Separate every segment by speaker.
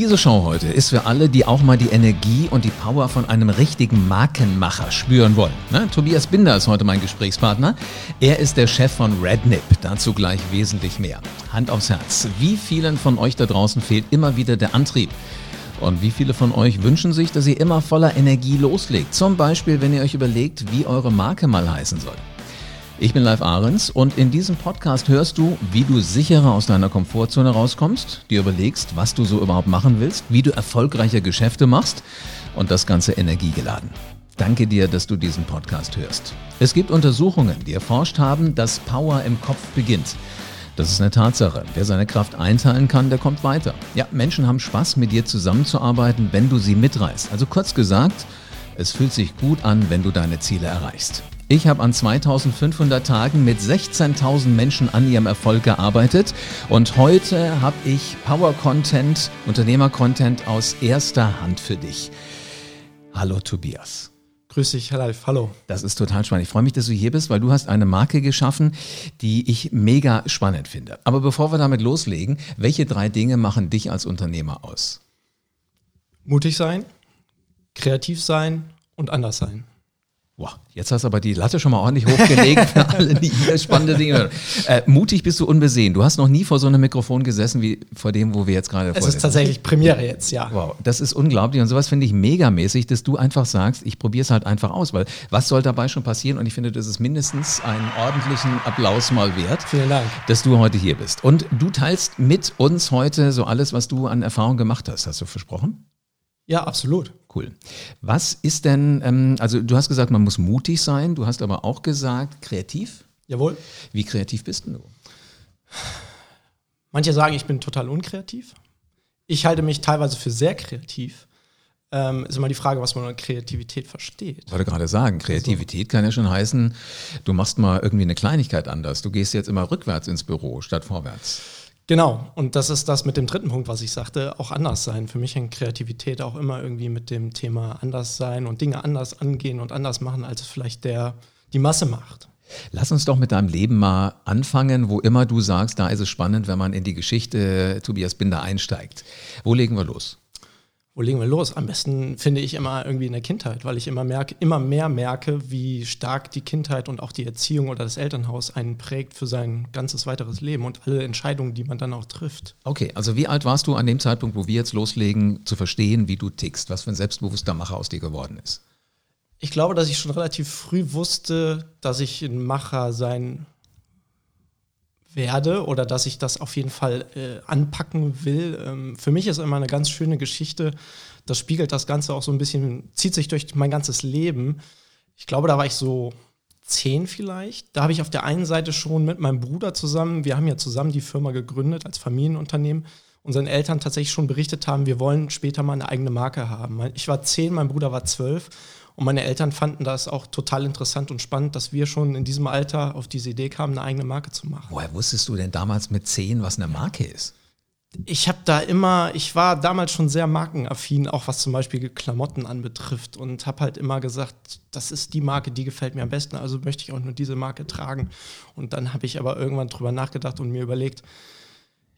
Speaker 1: Diese Show heute ist für alle, die auch mal die Energie und die Power von einem richtigen Markenmacher spüren wollen. Ne? Tobias Binder ist heute mein Gesprächspartner. Er ist der Chef von Rednip. Dazu gleich wesentlich mehr. Hand aufs Herz. Wie vielen von euch da draußen fehlt immer wieder der Antrieb? Und wie viele von euch wünschen sich, dass ihr immer voller Energie loslegt? Zum Beispiel, wenn ihr euch überlegt, wie eure Marke mal heißen soll. Ich bin Live Ahrens und in diesem Podcast hörst du, wie du sicherer aus deiner Komfortzone rauskommst, dir überlegst, was du so überhaupt machen willst, wie du erfolgreiche Geschäfte machst und das Ganze energiegeladen. Danke dir, dass du diesen Podcast hörst. Es gibt Untersuchungen, die erforscht haben, dass Power im Kopf beginnt. Das ist eine Tatsache. Wer seine Kraft einteilen kann, der kommt weiter. Ja, Menschen haben Spaß, mit dir zusammenzuarbeiten, wenn du sie mitreißt. Also kurz gesagt, es fühlt sich gut an, wenn du deine Ziele erreichst. Ich habe an 2500 Tagen mit 16.000 Menschen an ihrem Erfolg gearbeitet und heute habe ich Power-Content, Unternehmer-Content aus erster Hand für dich. Hallo Tobias.
Speaker 2: Grüß dich, Herr Live. Hallo.
Speaker 1: Das ist total spannend. Ich freue mich, dass du hier bist, weil du hast eine Marke geschaffen, die ich mega spannend finde. Aber bevor wir damit loslegen, welche drei Dinge machen dich als Unternehmer aus?
Speaker 2: Mutig sein, kreativ sein und anders sein.
Speaker 1: Boah, jetzt hast du aber die Latte schon mal ordentlich hochgelegt für alle, die hier spannende Dinge. Äh, mutig bist du unbesehen. Du hast noch nie vor so einem Mikrofon gesessen wie vor dem, wo wir jetzt gerade
Speaker 2: Es ist tatsächlich Premiere jetzt, ja.
Speaker 1: Wow, das ist unglaublich und sowas finde ich megamäßig, dass du einfach sagst, ich probiere es halt einfach aus, weil was soll dabei schon passieren? Und ich finde, das ist mindestens einen ordentlichen Applaus mal wert.
Speaker 2: Vielen Dank.
Speaker 1: Dass du heute hier bist. Und du teilst mit uns heute so alles, was du an Erfahrung gemacht hast. Hast du versprochen?
Speaker 2: Ja, absolut.
Speaker 1: Cool. Was ist denn, ähm, also du hast gesagt, man muss mutig sein, du hast aber auch gesagt, kreativ?
Speaker 2: Jawohl.
Speaker 1: Wie kreativ bist du?
Speaker 2: Manche sagen, ich bin total unkreativ. Ich halte mich teilweise für sehr kreativ. Ähm, ist immer die Frage, was man unter Kreativität versteht.
Speaker 1: Ich wollte gerade sagen, Kreativität kann ja schon heißen, du machst mal irgendwie eine Kleinigkeit anders. Du gehst jetzt immer rückwärts ins Büro statt vorwärts.
Speaker 2: Genau, und das ist das mit dem dritten Punkt, was ich sagte, auch anders sein. Für mich hängt Kreativität auch immer irgendwie mit dem Thema anders sein und Dinge anders angehen und anders machen, als es vielleicht der, die Masse macht.
Speaker 1: Lass uns doch mit deinem Leben mal anfangen, wo immer du sagst, da ist es spannend, wenn man in die Geschichte Tobias Binder einsteigt. Wo legen wir los?
Speaker 2: Wo legen wir los? Am besten finde ich immer irgendwie in der Kindheit, weil ich immer merke, immer mehr merke, wie stark die Kindheit und auch die Erziehung oder das Elternhaus einen prägt für sein ganzes weiteres Leben und alle Entscheidungen, die man dann auch trifft.
Speaker 1: Okay, also wie alt warst du an dem Zeitpunkt, wo wir jetzt loslegen, zu verstehen, wie du tickst, was für ein selbstbewusster Macher aus dir geworden ist?
Speaker 2: Ich glaube, dass ich schon relativ früh wusste, dass ich ein Macher sein werde oder dass ich das auf jeden Fall äh, anpacken will. Ähm, für mich ist immer eine ganz schöne Geschichte. Das spiegelt das Ganze auch so ein bisschen, zieht sich durch mein ganzes Leben. Ich glaube, da war ich so zehn vielleicht. Da habe ich auf der einen Seite schon mit meinem Bruder zusammen, wir haben ja zusammen die Firma gegründet als Familienunternehmen, unseren Eltern tatsächlich schon berichtet haben, wir wollen später mal eine eigene Marke haben. Ich war zehn, mein Bruder war zwölf und meine Eltern fanden das auch total interessant und spannend, dass wir schon in diesem Alter auf diese Idee kamen, eine eigene Marke zu machen.
Speaker 1: Woher wusstest du denn damals mit zehn, was eine Marke ist?
Speaker 2: Ich habe da immer, ich war damals schon sehr markenaffin, auch was zum Beispiel Klamotten anbetrifft und habe halt immer gesagt, das ist die Marke, die gefällt mir am besten, also möchte ich auch nur diese Marke tragen. Und dann habe ich aber irgendwann drüber nachgedacht und mir überlegt,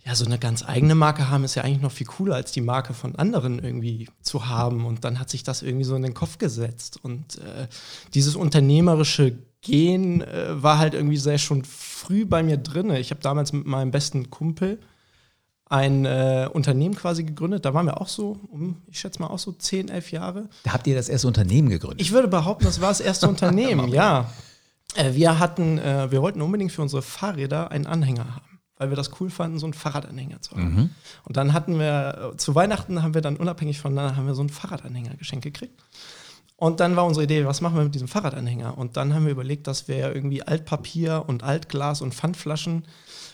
Speaker 2: ja, so eine ganz eigene Marke haben ist ja eigentlich noch viel cooler, als die Marke von anderen irgendwie zu haben. Und dann hat sich das irgendwie so in den Kopf gesetzt. Und äh, dieses unternehmerische Gehen äh, war halt irgendwie sehr schon früh bei mir drin. Ich habe damals mit meinem besten Kumpel ein äh, Unternehmen quasi gegründet. Da waren wir auch so, um, ich schätze mal auch so 10, 11 Jahre.
Speaker 1: Da habt ihr das erste Unternehmen gegründet?
Speaker 2: Ich würde behaupten, das war das erste Unternehmen, ja. Äh, wir hatten, äh, wir wollten unbedingt für unsere Fahrräder einen Anhänger haben weil wir das cool fanden, so einen Fahrradanhänger zu haben. Mhm. Und dann hatten wir, zu Weihnachten haben wir dann unabhängig voneinander, haben wir so einen Fahrradanhänger geschenkt gekriegt. Und dann war unsere Idee, was machen wir mit diesem Fahrradanhänger? Und dann haben wir überlegt, dass wir irgendwie Altpapier und Altglas und Pfandflaschen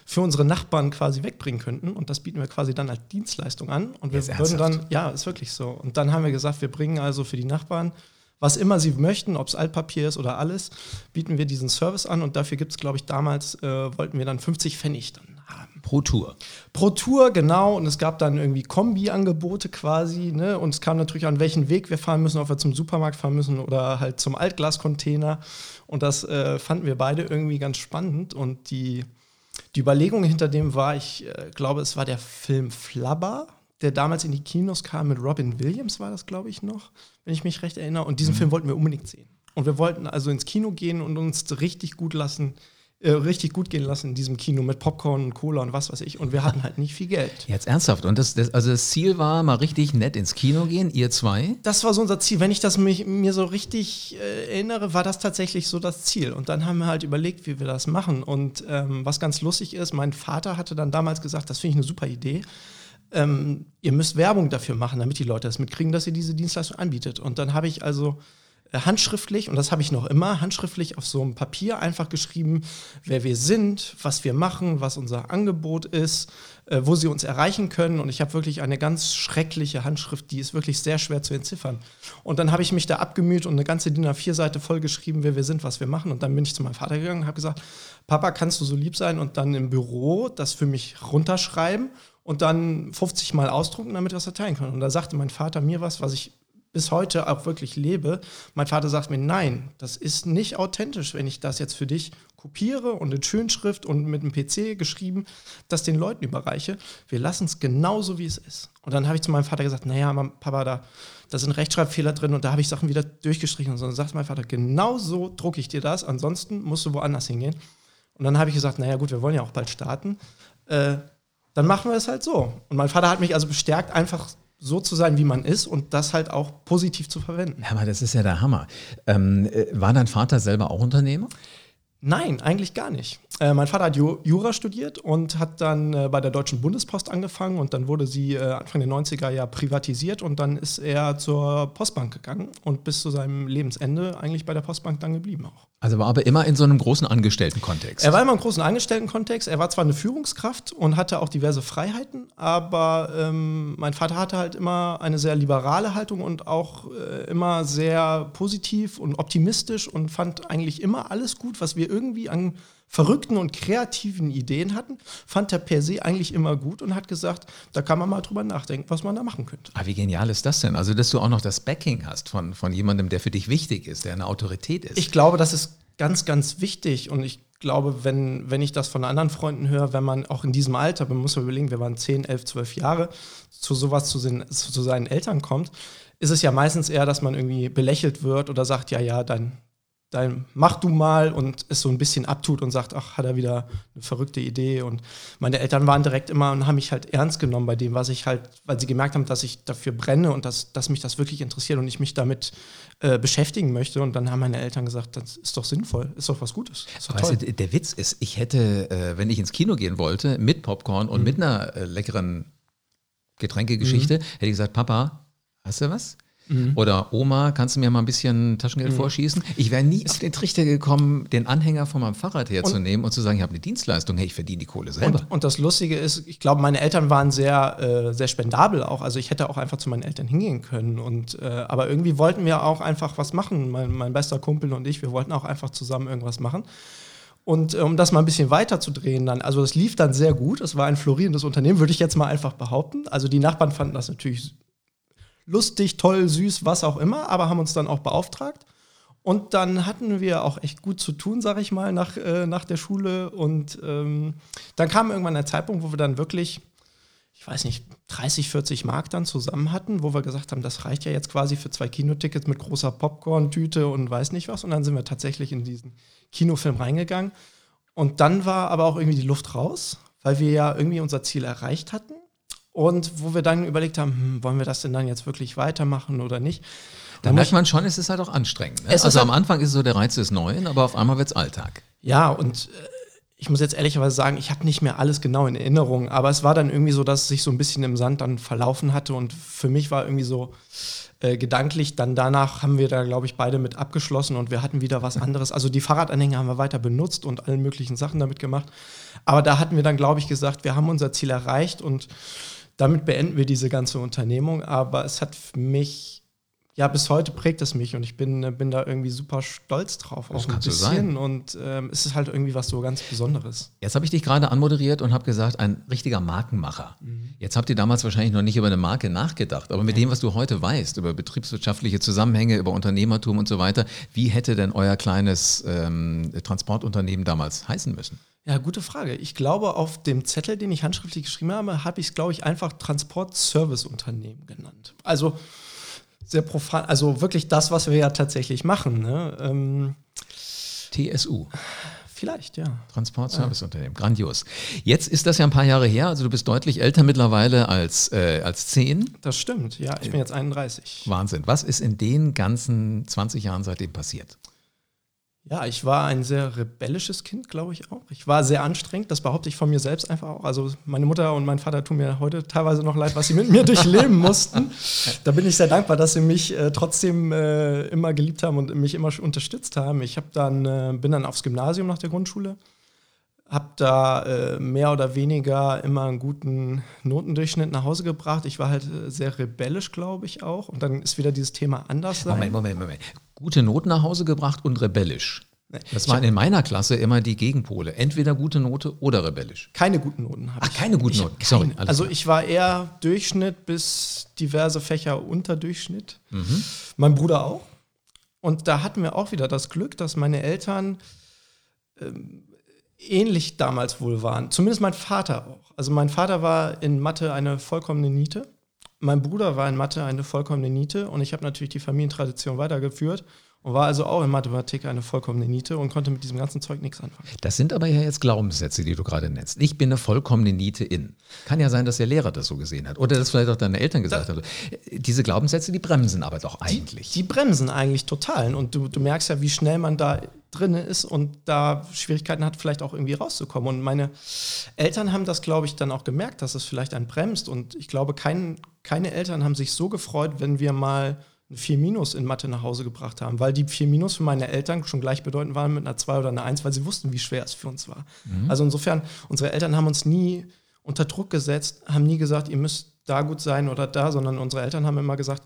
Speaker 2: für unsere Nachbarn quasi wegbringen könnten. Und das bieten wir quasi dann als Dienstleistung an. Und wir würden dann, ja, ist wirklich so. Und dann haben wir gesagt, wir bringen also für die Nachbarn was immer sie möchten, ob es Altpapier ist oder alles, bieten wir diesen Service an und dafür gibt es, glaube ich, damals äh, wollten wir dann 50 Pfennig dann.
Speaker 1: Pro Tour.
Speaker 2: Pro Tour, genau. Und es gab dann irgendwie Kombi-Angebote quasi. Ne? Und es kam natürlich an, welchen Weg wir fahren müssen, ob wir zum Supermarkt fahren müssen oder halt zum Altglascontainer. Und das äh, fanden wir beide irgendwie ganz spannend. Und die, die Überlegung hinter dem war, ich äh, glaube, es war der Film Flabber der damals in die Kinos kam mit Robin Williams, war das, glaube ich, noch, wenn ich mich recht erinnere. Und diesen
Speaker 1: Mhm.
Speaker 2: Film wollten wir unbedingt sehen. Und wir wollten also ins Kino gehen und uns richtig gut lassen, äh, richtig gut gehen lassen in diesem Kino mit Popcorn und Cola und was weiß ich. Und wir hatten halt nicht viel Geld.
Speaker 1: Jetzt ernsthaft. Und das, das, also das Ziel war, mal richtig nett ins Kino gehen, ihr zwei.
Speaker 2: Das war so unser Ziel. Wenn ich das mich, mir so richtig äh, erinnere, war das tatsächlich so das Ziel. Und dann haben wir halt überlegt, wie wir das machen. Und ähm, was ganz lustig ist, mein Vater hatte dann damals gesagt, das finde ich eine super Idee. Ähm, ihr müsst Werbung dafür machen, damit die Leute das mitkriegen, dass ihr diese Dienstleistung anbietet. Und dann habe ich also handschriftlich, und das habe ich noch immer, handschriftlich auf so einem Papier einfach geschrieben, wer wir sind, was wir machen, was unser Angebot ist, äh, wo sie uns erreichen können. Und ich habe wirklich eine ganz schreckliche Handschrift, die ist wirklich sehr schwer zu entziffern. Und dann habe ich mich da abgemüht und eine ganze DIN A4-Seite voll geschrieben, wer wir sind, was wir machen. Und dann bin ich zu meinem Vater gegangen und habe gesagt, Papa, kannst du so lieb sein und dann im Büro das für mich runterschreiben und dann 50 Mal ausdrucken, damit wir das verteilen können. Und da sagte mein Vater mir was, was ich bis heute auch wirklich lebe. Mein Vater sagt mir, nein, das ist nicht authentisch, wenn ich das jetzt für dich kopiere und in Schönschrift und mit einem PC geschrieben, das den Leuten überreiche. Wir lassen es genauso, wie es ist. Und dann habe ich zu meinem Vater gesagt, naja, Papa, da, da sind Rechtschreibfehler drin und da habe ich Sachen wieder durchgestrichen. Und dann sagt mein Vater, genau so drucke ich dir das, ansonsten musst du woanders hingehen. Und dann habe ich gesagt, naja gut, wir wollen ja auch bald starten. Äh, dann machen wir es halt so. Und mein Vater hat mich also bestärkt, einfach so zu sein, wie man ist und das halt auch positiv zu verwenden.
Speaker 1: Ja, aber das ist ja der Hammer. Ähm, äh, war dein Vater selber auch Unternehmer?
Speaker 2: Nein, eigentlich gar nicht. Äh, mein Vater hat Ju Jura studiert und hat dann äh, bei der Deutschen Bundespost angefangen und dann wurde sie äh, Anfang der 90er ja privatisiert und dann ist er zur Postbank gegangen und bis zu seinem Lebensende eigentlich bei der Postbank dann geblieben auch.
Speaker 1: Also war aber immer in so einem großen Angestelltenkontext.
Speaker 2: Er war immer im großen Angestelltenkontext. Er war zwar eine Führungskraft und hatte auch diverse Freiheiten, aber ähm, mein Vater hatte halt immer eine sehr liberale Haltung und auch äh, immer sehr positiv und optimistisch und fand eigentlich immer alles gut, was wir irgendwie an verrückten und kreativen Ideen hatten, fand er per se eigentlich immer gut und hat gesagt, da kann man mal drüber nachdenken, was man da machen könnte.
Speaker 1: Ah, wie genial ist das denn? Also, dass du auch noch das Backing hast von, von jemandem, der für dich wichtig ist, der eine Autorität ist.
Speaker 2: Ich glaube, das ist ganz, ganz wichtig und ich glaube, wenn, wenn ich das von anderen Freunden höre, wenn man auch in diesem Alter, man muss mal überlegen, wir waren 10, 11, 12 Jahre, zu sowas zu, den, zu seinen Eltern kommt, ist es ja meistens eher, dass man irgendwie belächelt wird oder sagt, ja, ja, dein, dann mach du mal und es so ein bisschen abtut und sagt, ach, hat er wieder eine verrückte Idee. Und meine Eltern waren direkt immer und haben mich halt ernst genommen bei dem, was ich halt, weil sie gemerkt haben, dass ich dafür brenne und dass, dass mich das wirklich interessiert und ich mich damit äh, beschäftigen möchte. Und dann haben meine Eltern gesagt, das ist doch sinnvoll, ist doch was Gutes. Doch
Speaker 1: weißt du, der Witz ist, ich hätte, äh, wenn ich ins Kino gehen wollte, mit Popcorn und mit einer äh, leckeren Getränkegeschichte, hätte ich gesagt, Papa, hast du was? Oder Oma, kannst du mir mal ein bisschen Taschengeld vorschießen? Ich wäre nie auf den Trichter gekommen, den Anhänger von meinem Fahrrad herzunehmen und, zu sagen, ich habe eine Dienstleistung, hey, ich verdiene die Kohle selber.
Speaker 2: Und, und das Lustige ist, ich glaube, meine Eltern waren sehr, äh, sehr spendabel auch. Also ich hätte auch einfach zu meinen Eltern hingehen können. Und, äh, aber irgendwie wollten wir auch einfach was machen. Mein, mein bester Kumpel und ich, wir wollten auch einfach zusammen irgendwas machen. Und äh, um das mal ein bisschen weiter zu drehen, dann, also das lief dann sehr gut. Es war ein florierendes Unternehmen, würde ich jetzt mal einfach behaupten. Also die Nachbarn fanden das natürlich lustig, toll, süß, was auch immer, aber haben uns dann auch beauftragt. Und dann hatten wir auch echt gut zu tun, sag ich mal, nach, äh, nach der Schule. Und ähm, dann kam irgendwann der Zeitpunkt, wo wir dann wirklich, ich weiß nicht, 30, 40 Mark dann zusammen hatten, wo wir gesagt haben, das reicht ja jetzt quasi für zwei Kinotickets mit großer Popcorn-Tüte und weiß nicht was. Und dann sind wir tatsächlich in diesen Kinofilm reingegangen. Und dann war aber auch irgendwie die Luft raus, weil wir ja irgendwie unser Ziel erreicht hatten. Und wo wir dann überlegt haben, hm, wollen wir das denn dann jetzt wirklich weitermachen oder nicht?
Speaker 1: Da merkt man schon, es ist halt auch anstrengend. Ne?
Speaker 2: Ist
Speaker 1: Also
Speaker 2: halt-
Speaker 1: am Anfang ist es so der Reiz des Neuen, aber auf einmal wird es Alltag.
Speaker 2: Ja, und äh, ich muss jetzt ehrlicherweise sagen, ich habe nicht mehr alles genau in Erinnerung, aber es war dann irgendwie so, dass es sich so ein bisschen im Sand dann verlaufen hatte und für mich war irgendwie so äh, gedanklich, dann danach haben wir da, glaube ich, beide mit abgeschlossen und wir hatten wieder was anderes. Also die Fahrradanhänger haben wir weiter benutzt und allen möglichen Sachen damit gemacht. Aber da hatten wir dann, glaube ich, gesagt, wir haben unser Ziel erreicht und damit beenden wir diese ganze Unternehmung. Aber es hat mich, ja, bis heute prägt es mich und ich bin, äh, bin da irgendwie super stolz drauf.
Speaker 1: Das
Speaker 2: auch ein
Speaker 1: kann so
Speaker 2: bisschen.
Speaker 1: sein.
Speaker 2: Und ähm, es ist halt irgendwie was so ganz Besonderes.
Speaker 1: Jetzt habe ich dich gerade anmoderiert und habe gesagt, ein richtiger Markenmacher. Jetzt habt ihr damals wahrscheinlich noch nicht über eine Marke nachgedacht, aber mit dem, was du heute weißt, über betriebswirtschaftliche Zusammenhänge, über Unternehmertum und so weiter, wie hätte denn euer kleines ähm, Transportunternehmen damals heißen müssen?
Speaker 2: Ja, gute Frage. Ich glaube, auf dem Zettel, den ich handschriftlich geschrieben habe, habe ich es, glaube ich, einfach Transport-Service-Unternehmen genannt. Also sehr profan, also wirklich das, was wir ja tatsächlich machen. Ne? Ähm,
Speaker 1: TSU.
Speaker 2: Vielleicht, ja.
Speaker 1: Transportserviceunternehmen, grandios. Jetzt ist das ja ein paar Jahre her, also du bist deutlich älter mittlerweile als, äh, als 10.
Speaker 2: Das stimmt, ja, ich bin jetzt 31.
Speaker 1: Wahnsinn. Was ist in den ganzen 20 Jahren seitdem passiert?
Speaker 2: Ja, ich war ein sehr rebellisches Kind, glaube ich auch. Ich war sehr anstrengend, das behaupte ich von mir selbst einfach auch. Also meine Mutter und mein Vater tun mir heute teilweise noch leid, was sie mit mir durchleben mussten. Da bin ich sehr dankbar, dass sie mich äh, trotzdem äh, immer geliebt haben und mich immer unterstützt haben. Ich habe dann äh, bin dann aufs Gymnasium nach der Grundschule, habe da äh, mehr oder weniger immer einen guten Notendurchschnitt nach Hause gebracht. Ich war halt äh, sehr rebellisch, glaube ich auch. Und dann ist wieder dieses Thema anders sein.
Speaker 1: Moment, Moment, Moment. Gute Noten nach Hause gebracht und rebellisch. Das waren in meiner Klasse immer die Gegenpole. Entweder gute Note oder rebellisch.
Speaker 2: Keine guten Noten habe
Speaker 1: ich. Ach, keine guten Noten.
Speaker 2: Sorry. Also ich war eher Durchschnitt bis diverse Fächer unter Durchschnitt. Mhm. Mein Bruder auch. Und da hatten wir auch wieder das Glück, dass meine Eltern ähm, ähnlich damals wohl waren. Zumindest mein Vater auch. Also mein Vater war in Mathe eine vollkommene Niete. Mein Bruder war in Mathe eine vollkommene Niete. Und ich habe natürlich die Familientradition weitergeführt und war also auch in Mathematik eine vollkommene Niete und konnte mit diesem ganzen Zeug nichts anfangen.
Speaker 1: Das sind aber ja jetzt Glaubenssätze, die du gerade nennst. Ich bin eine vollkommene Niete in. Kann ja sein, dass der Lehrer das so gesehen hat oder dass vielleicht auch deine Eltern gesagt haben. Diese Glaubenssätze, die bremsen aber doch eigentlich.
Speaker 2: Die, die bremsen eigentlich total. Und du, du merkst ja, wie schnell man da drin ist und da Schwierigkeiten hat, vielleicht auch irgendwie rauszukommen. Und meine Eltern haben das, glaube ich, dann auch gemerkt, dass es vielleicht einen bremst. Und ich glaube, kein, keine Eltern haben sich so gefreut, wenn wir mal ein 4 Minus in Mathe nach Hause gebracht haben, weil die 4 Minus für meine Eltern schon gleichbedeutend waren mit einer 2 oder einer 1, weil sie wussten, wie schwer es für uns war. Mhm. Also insofern, unsere Eltern haben uns nie unter Druck gesetzt, haben nie gesagt, ihr müsst da gut sein oder da, sondern unsere Eltern haben immer gesagt,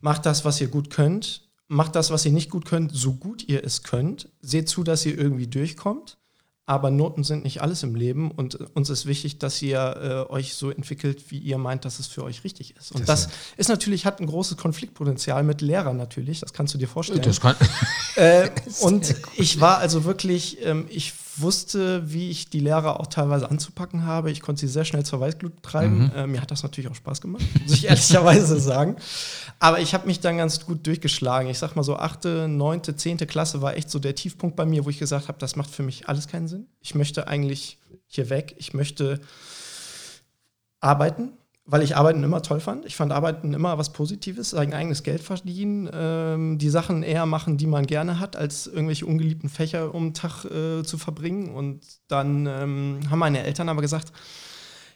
Speaker 2: macht das, was ihr gut könnt, macht das, was ihr nicht gut könnt, so gut ihr es könnt, seht zu, dass ihr irgendwie durchkommt aber Noten sind nicht alles im Leben und uns ist wichtig, dass ihr äh, euch so entwickelt, wie ihr meint, dass es für euch richtig ist. Und das, das ist natürlich, hat ein großes Konfliktpotenzial mit Lehrern natürlich, das kannst du dir vorstellen. Das kann äh, und ich war also wirklich, ähm, ich wusste, wie ich die Lehrer auch teilweise anzupacken habe. Ich konnte sie sehr schnell zur Weißglut treiben. Mhm. Äh, mir hat das natürlich auch Spaß gemacht, muss ich ehrlicherweise sagen. Aber ich habe mich dann ganz gut durchgeschlagen. Ich sag mal so, achte, neunte, zehnte Klasse war echt so der Tiefpunkt bei mir, wo ich gesagt habe, das macht für mich alles keinen Sinn. Ich möchte eigentlich hier weg. Ich möchte arbeiten weil ich Arbeiten immer toll fand. Ich fand Arbeiten immer was Positives, sein eigenes Geld verdienen, ähm, die Sachen eher machen, die man gerne hat, als irgendwelche ungeliebten Fächer um den Tag äh, zu verbringen. Und dann ähm, haben meine Eltern aber gesagt,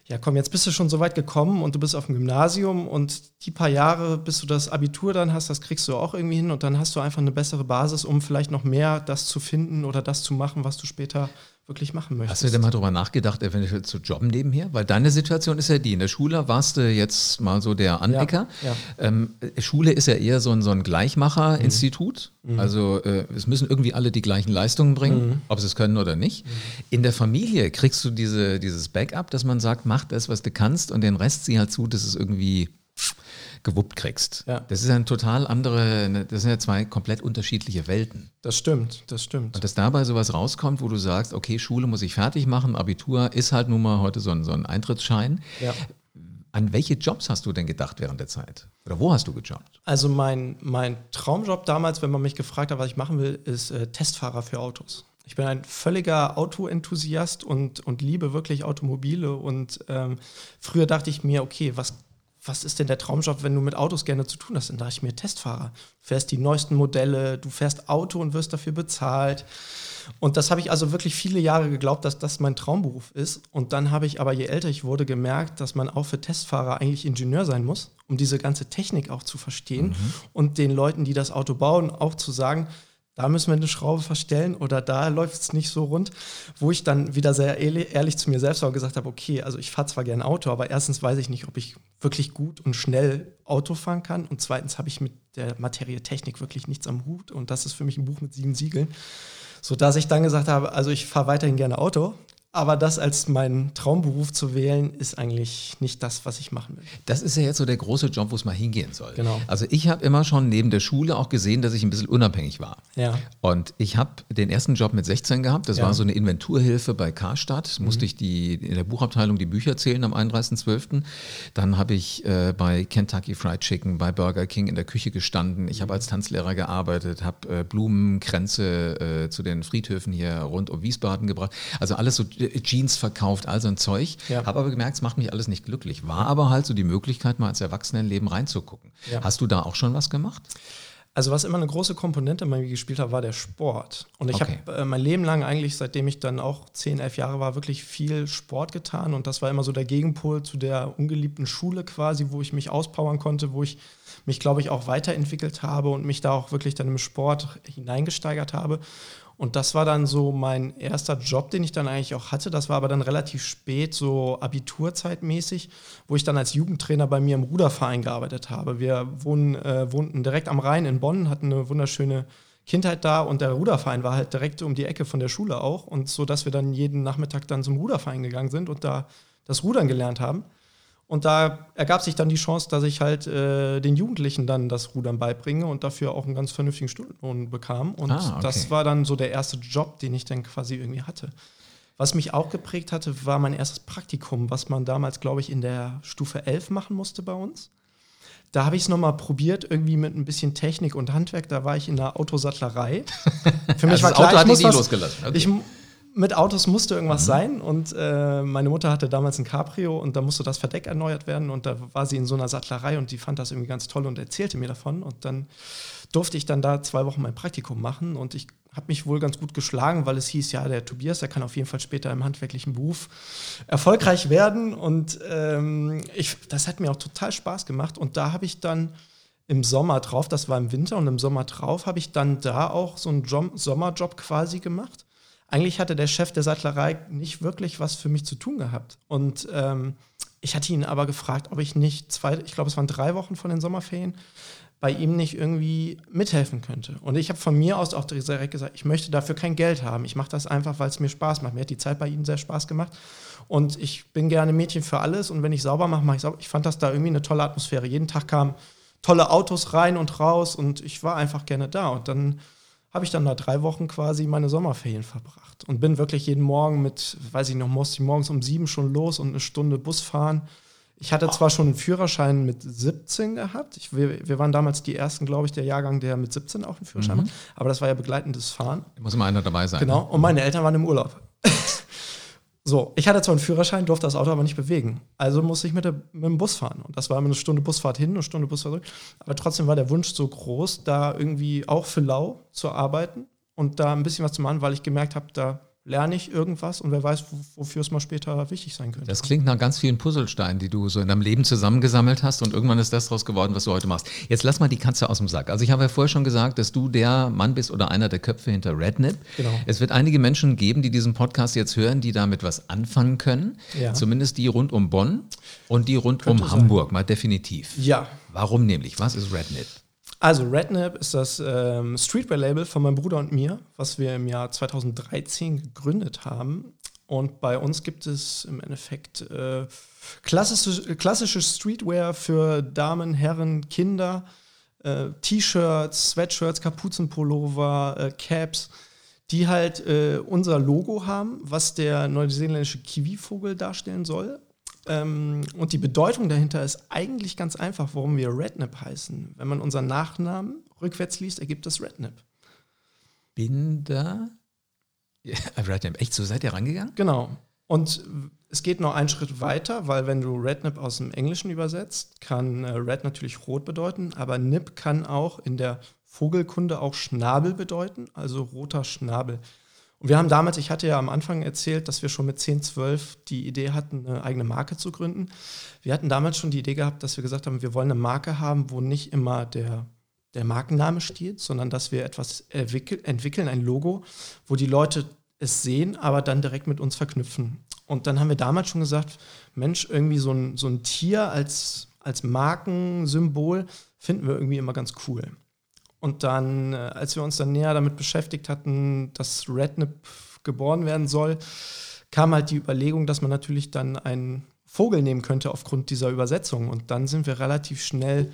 Speaker 2: ja komm, jetzt bist du schon so weit gekommen und du bist auf dem Gymnasium und die paar Jahre, bis du das Abitur dann hast, das kriegst du auch irgendwie hin und dann hast du einfach eine bessere Basis, um vielleicht noch mehr das zu finden oder das zu machen, was du später wirklich machen möchtest.
Speaker 1: Hast du denn mal darüber nachgedacht, eventuell zu jobben nebenher? Weil deine Situation ist ja die, in der Schule warst du jetzt mal so der Anecker. Ja, ja. Ähm, Schule ist ja eher so ein, so ein Gleichmacher-Institut. Mhm. Also äh, es müssen irgendwie alle die gleichen Leistungen bringen, mhm. ob sie es können oder nicht. Mhm. In der Familie kriegst du diese, dieses Backup, dass man sagt, mach das, was du kannst und den Rest sieh halt zu, dass es irgendwie gewuppt kriegst. Ja. Das ist ein total andere, ne, das sind ja zwei komplett unterschiedliche Welten.
Speaker 2: Das stimmt, das stimmt.
Speaker 1: Und dass dabei sowas rauskommt, wo du sagst, okay, Schule muss ich fertig machen, Abitur ist halt nun mal heute so ein, so ein Eintrittsschein. Ja. An welche Jobs hast du denn gedacht während der Zeit? Oder wo hast du gejobbt?
Speaker 2: Also mein, mein Traumjob damals, wenn man mich gefragt hat, was ich machen will, ist äh, Testfahrer für Autos. Ich bin ein völliger Autoenthusiast und, und liebe wirklich Automobile. Und ähm, früher dachte ich mir, okay, was was ist denn der Traumjob, wenn du mit Autos gerne zu tun hast? Dann dachte ich mir, Testfahrer. Du fährst die neuesten Modelle, du fährst Auto und wirst dafür bezahlt. Und das habe ich also wirklich viele Jahre geglaubt, dass das mein Traumberuf ist. Und dann habe ich aber, je älter ich wurde, gemerkt, dass man auch für Testfahrer eigentlich Ingenieur sein muss, um diese ganze Technik auch zu verstehen mhm. und den Leuten, die das Auto bauen, auch zu sagen, da müssen wir eine Schraube verstellen oder da läuft es nicht so rund, wo ich dann wieder sehr ehrlich zu mir selbst war gesagt habe, okay, also ich fahre zwar gerne Auto, aber erstens weiß ich nicht, ob ich wirklich gut und schnell Auto fahren kann und zweitens habe ich mit der Materie Technik wirklich nichts am Hut und das ist für mich ein Buch mit sieben Siegeln, sodass ich dann gesagt habe, also ich fahre weiterhin gerne Auto, aber das als meinen Traumberuf zu wählen, ist eigentlich nicht das, was ich machen will.
Speaker 1: Das ist ja jetzt so der große Job, wo es mal hingehen soll.
Speaker 2: Genau.
Speaker 1: Also ich habe immer schon neben der Schule auch gesehen, dass ich ein bisschen unabhängig war.
Speaker 2: Ja.
Speaker 1: Und ich habe den ersten Job mit 16 gehabt. Das
Speaker 2: Ja.
Speaker 1: war so eine Inventurhilfe bei Karstadt. Musste ich die, in der Buchabteilung die Bücher zählen am 31.12. Dann habe ich äh, bei Kentucky Fried Chicken, bei Burger King in der Küche gestanden. Ich habe als Tanzlehrer gearbeitet, habe äh, Blumenkränze äh, zu den Friedhöfen hier rund um Wiesbaden gebracht. Also alles so Jeans verkauft, all so ein Zeug.
Speaker 2: Ja.
Speaker 1: Habe aber gemerkt, es macht mich alles nicht glücklich. War aber halt so die Möglichkeit, mal ins Erwachsenenleben reinzugucken.
Speaker 2: Ja.
Speaker 1: Hast du da auch schon was gemacht?
Speaker 2: Also was immer eine große Komponente in meinem Leben gespielt hat, war der Sport. Und ich
Speaker 1: Okay.
Speaker 2: habe äh, mein Leben lang eigentlich, seitdem ich dann auch 10, 11 Jahre war, wirklich viel Sport getan. Und das war immer so der Gegenpol zu der ungeliebten Schule quasi, wo ich mich auspowern konnte, wo ich mich, glaube ich, auch weiterentwickelt habe und mich da auch wirklich dann im Sport hineingesteigert habe. Und das war dann so mein erster Job, den ich dann eigentlich auch hatte. Das war aber dann relativ spät, so Abiturzeitmäßig, wo ich dann als Jugendtrainer bei mir im Ruderverein gearbeitet habe. Wir wohnen, äh, wohnten direkt am Rhein in Bonn, hatten eine wunderschöne Kindheit da und der Ruderverein war halt direkt um die Ecke von der Schule auch. Und so, dass wir dann jeden Nachmittag dann zum Ruderverein gegangen sind und da das Rudern gelernt haben. Und da ergab sich dann die Chance, dass ich halt äh, den Jugendlichen dann das Rudern beibringe und dafür auch einen ganz vernünftigen Stundenlohn bekam. Und
Speaker 1: Ah, okay.
Speaker 2: das war dann so der erste Job, den ich dann quasi irgendwie hatte. Was mich auch geprägt hatte, war mein erstes Praktikum, was man damals, glaube ich, in der Stufe 11 machen musste bei uns. Da habe ich es nochmal probiert, irgendwie mit ein bisschen Technik und Handwerk. Da war ich in der Autosattlerei. Für
Speaker 1: Also das Auto hat dich
Speaker 2: muss was-
Speaker 1: losgelassen. Okay.
Speaker 2: Ich, mit Autos musste irgendwas sein und äh, meine Mutter hatte damals ein Cabrio und da musste das Verdeck erneuert werden und da war sie in so einer Sattlerei und die fand das irgendwie ganz toll und erzählte mir davon und dann durfte ich dann da zwei Wochen mein Praktikum machen und ich habe mich wohl ganz gut geschlagen, weil es hieß, ja, der Tobias, der kann auf jeden Fall später im handwerklichen Beruf erfolgreich werden und ähm, ich, das hat mir auch total Spaß gemacht und da habe ich dann im Sommer drauf, das war im Winter und im Sommer drauf, habe ich dann da auch so einen Jom Sommerjob quasi gemacht. Eigentlich hatte der Chef der Sattlerei nicht wirklich was für mich zu tun gehabt. Und ähm, ich hatte ihn aber gefragt, ob ich nicht zwei, ich glaube, es waren drei Wochen von den Sommerferien, bei ihm nicht irgendwie mithelfen könnte. Und ich habe von mir aus auch direkt gesagt, ich möchte dafür kein Geld haben. Ich mache das einfach, weil es mir Spaß macht. Mir hat die Zeit bei ihm sehr Spaß gemacht. Und ich bin gerne Mädchen für alles. Und wenn ich sauber mache, mache ich sauber. Ich fand das da irgendwie eine tolle Atmosphäre. Jeden Tag kamen tolle Autos rein und raus und ich war einfach gerne da. Und dann habe ich dann da drei Wochen quasi meine Sommerferien verbracht und bin wirklich jeden Morgen mit, weiß ich noch, musste ich morgens um sieben schon los und eine Stunde Bus fahren. Ich hatte zwar schon einen Führerschein mit 17 gehabt. Ich, wir, wir waren damals die ersten, glaube ich, der Jahrgang, der mit 17 auch einen Führerschein hat. Aber das war ja begleitendes Fahren.
Speaker 1: Muss immer einer dabei sein.
Speaker 2: Genau. Und meine Eltern waren im Urlaub. So, ich hatte zwar einen Führerschein, durfte das Auto aber nicht bewegen. Also musste ich mit, der, mit dem Bus fahren. Und das war immer eine Stunde Busfahrt hin, eine Stunde Busfahrt zurück. Aber trotzdem war der Wunsch so groß, da irgendwie auch für lau zu arbeiten und da ein bisschen was zu machen, weil ich gemerkt habe, da lerne ich irgendwas und wer weiß, wo- wofür es mal später wichtig sein könnte.
Speaker 1: Das klingt nach ganz vielen Puzzlesteinen, die du so in deinem Leben zusammengesammelt hast und irgendwann ist das daraus geworden, was du heute machst. Jetzt lass mal die Katze aus dem Sack. Also ich habe ja vorher schon gesagt, dass du der Mann bist oder einer der Köpfe hinter Rednip.
Speaker 2: Genau.
Speaker 1: Es wird einige Menschen geben, die diesen Podcast jetzt hören, die damit was anfangen können.
Speaker 2: Ja.
Speaker 1: Zumindest die rund um Bonn und die rund
Speaker 2: Könnte
Speaker 1: um
Speaker 2: sein.
Speaker 1: Hamburg, mal definitiv.
Speaker 2: ja,
Speaker 1: Warum nämlich? Was ist Rednip?
Speaker 2: Also Rednap ist das ähm, Streetwear-Label von meinem Bruder und mir, was wir im Jahr 2013 gegründet haben. Und bei uns gibt es im Endeffekt äh, klassische, klassische Streetwear für Damen, Herren, Kinder, äh, T-Shirts, Sweatshirts, Kapuzenpullover, äh, Caps, die halt äh, unser Logo haben, was der neuseeländische Kiwivogel darstellen soll. Ähm, und die Bedeutung dahinter ist eigentlich ganz einfach, warum wir Rednap heißen. Wenn man unseren Nachnamen rückwärts liest, ergibt das Rednap.
Speaker 1: Binder? Ja, Rednip. Echt, so seid ihr rangegangen?
Speaker 2: Genau. Und es geht noch einen Schritt weiter, weil wenn du Rednap aus dem Englischen übersetzt, kann äh, Red natürlich rot bedeuten, aber Nip kann auch in der Vogelkunde auch Schnabel bedeuten, also roter Schnabel. Und wir haben damals, ich hatte ja am Anfang erzählt, dass wir schon mit 10, 12 die Idee hatten, eine eigene Marke zu gründen. Wir hatten damals schon die Idee gehabt, dass wir gesagt haben, wir wollen eine Marke haben, wo nicht immer der, der Markenname steht, sondern dass wir etwas entwickel, entwickeln, ein Logo, wo die Leute es sehen, aber dann direkt mit uns verknüpfen. Und dann haben wir damals schon gesagt, Mensch, irgendwie so ein, so ein Tier als, als Markensymbol finden wir irgendwie immer ganz cool. Und dann, äh, als wir uns dann näher damit beschäftigt hatten, dass Rednip geboren werden soll, kam halt die Überlegung, dass man natürlich dann einen Vogel nehmen könnte aufgrund dieser Übersetzung. Und dann sind wir relativ schnell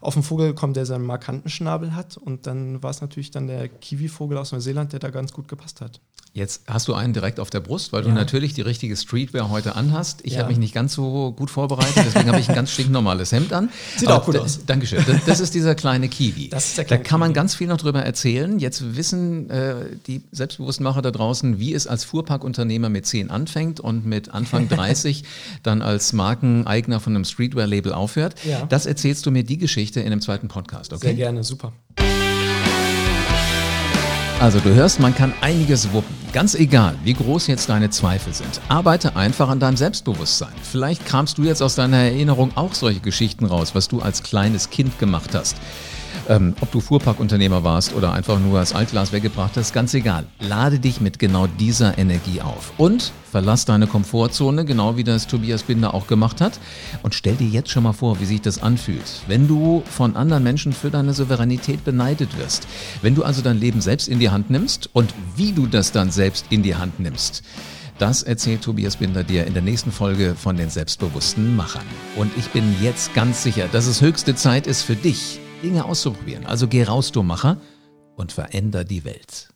Speaker 2: auf einen Vogel gekommen, der seinen markanten Schnabel hat. Und dann war es natürlich dann der Kiwi-Vogel aus Neuseeland, der da ganz gut gepasst hat.
Speaker 1: Jetzt hast du einen direkt auf der Brust, weil du natürlich die richtige Streetwear heute anhast. Ich ja. habe mich nicht ganz so gut vorbereitet, deswegen habe ich ein ganz stinknormales Hemd an.
Speaker 2: Sieht Aber auch gut aus.
Speaker 1: Dankeschön. Das, das, ist dieser kleine Kiwi.
Speaker 2: Das ist der kleine
Speaker 1: da kann man ganz viel noch drüber erzählen. Jetzt wissen äh, die selbstbewussten Macher da draußen, wie es als Fuhrparkunternehmer mit 10 anfängt und mit Anfang 30 dann als Markeneigner von einem Streetwear-Label aufhört. Ja. Das erzählst du mir die Geschichte in einem zweiten Podcast, okay?
Speaker 2: Sehr gerne, super.
Speaker 1: Also du hörst, man kann einiges wuppen. Ganz egal, wie groß jetzt deine Zweifel sind. Arbeite einfach an deinem Selbstbewusstsein. Vielleicht kramst du jetzt aus deiner Erinnerung auch solche Geschichten raus, was du als kleines Kind gemacht hast. Ähm, ob du Fuhrparkunternehmer warst oder einfach nur das Altglas weggebracht hast, ganz egal. Lade dich mit genau dieser Energie auf. Und verlass deine Komfortzone, genau wie das Tobias Binder auch gemacht hat. Und stell dir jetzt schon mal vor, wie sich das anfühlt, wenn du von anderen Menschen für deine Souveränität beneidet wirst. Wenn du also dein Leben selbst in die Hand nimmst und wie du das dann selbst in die Hand nimmst. Das erzählt Tobias Binder dir in der nächsten Folge von den selbstbewussten Machern. Und ich bin jetzt ganz sicher, dass es höchste Zeit ist für dich, Dinge auszuprobieren. Also geh raus, du Macher, und veränder die Welt.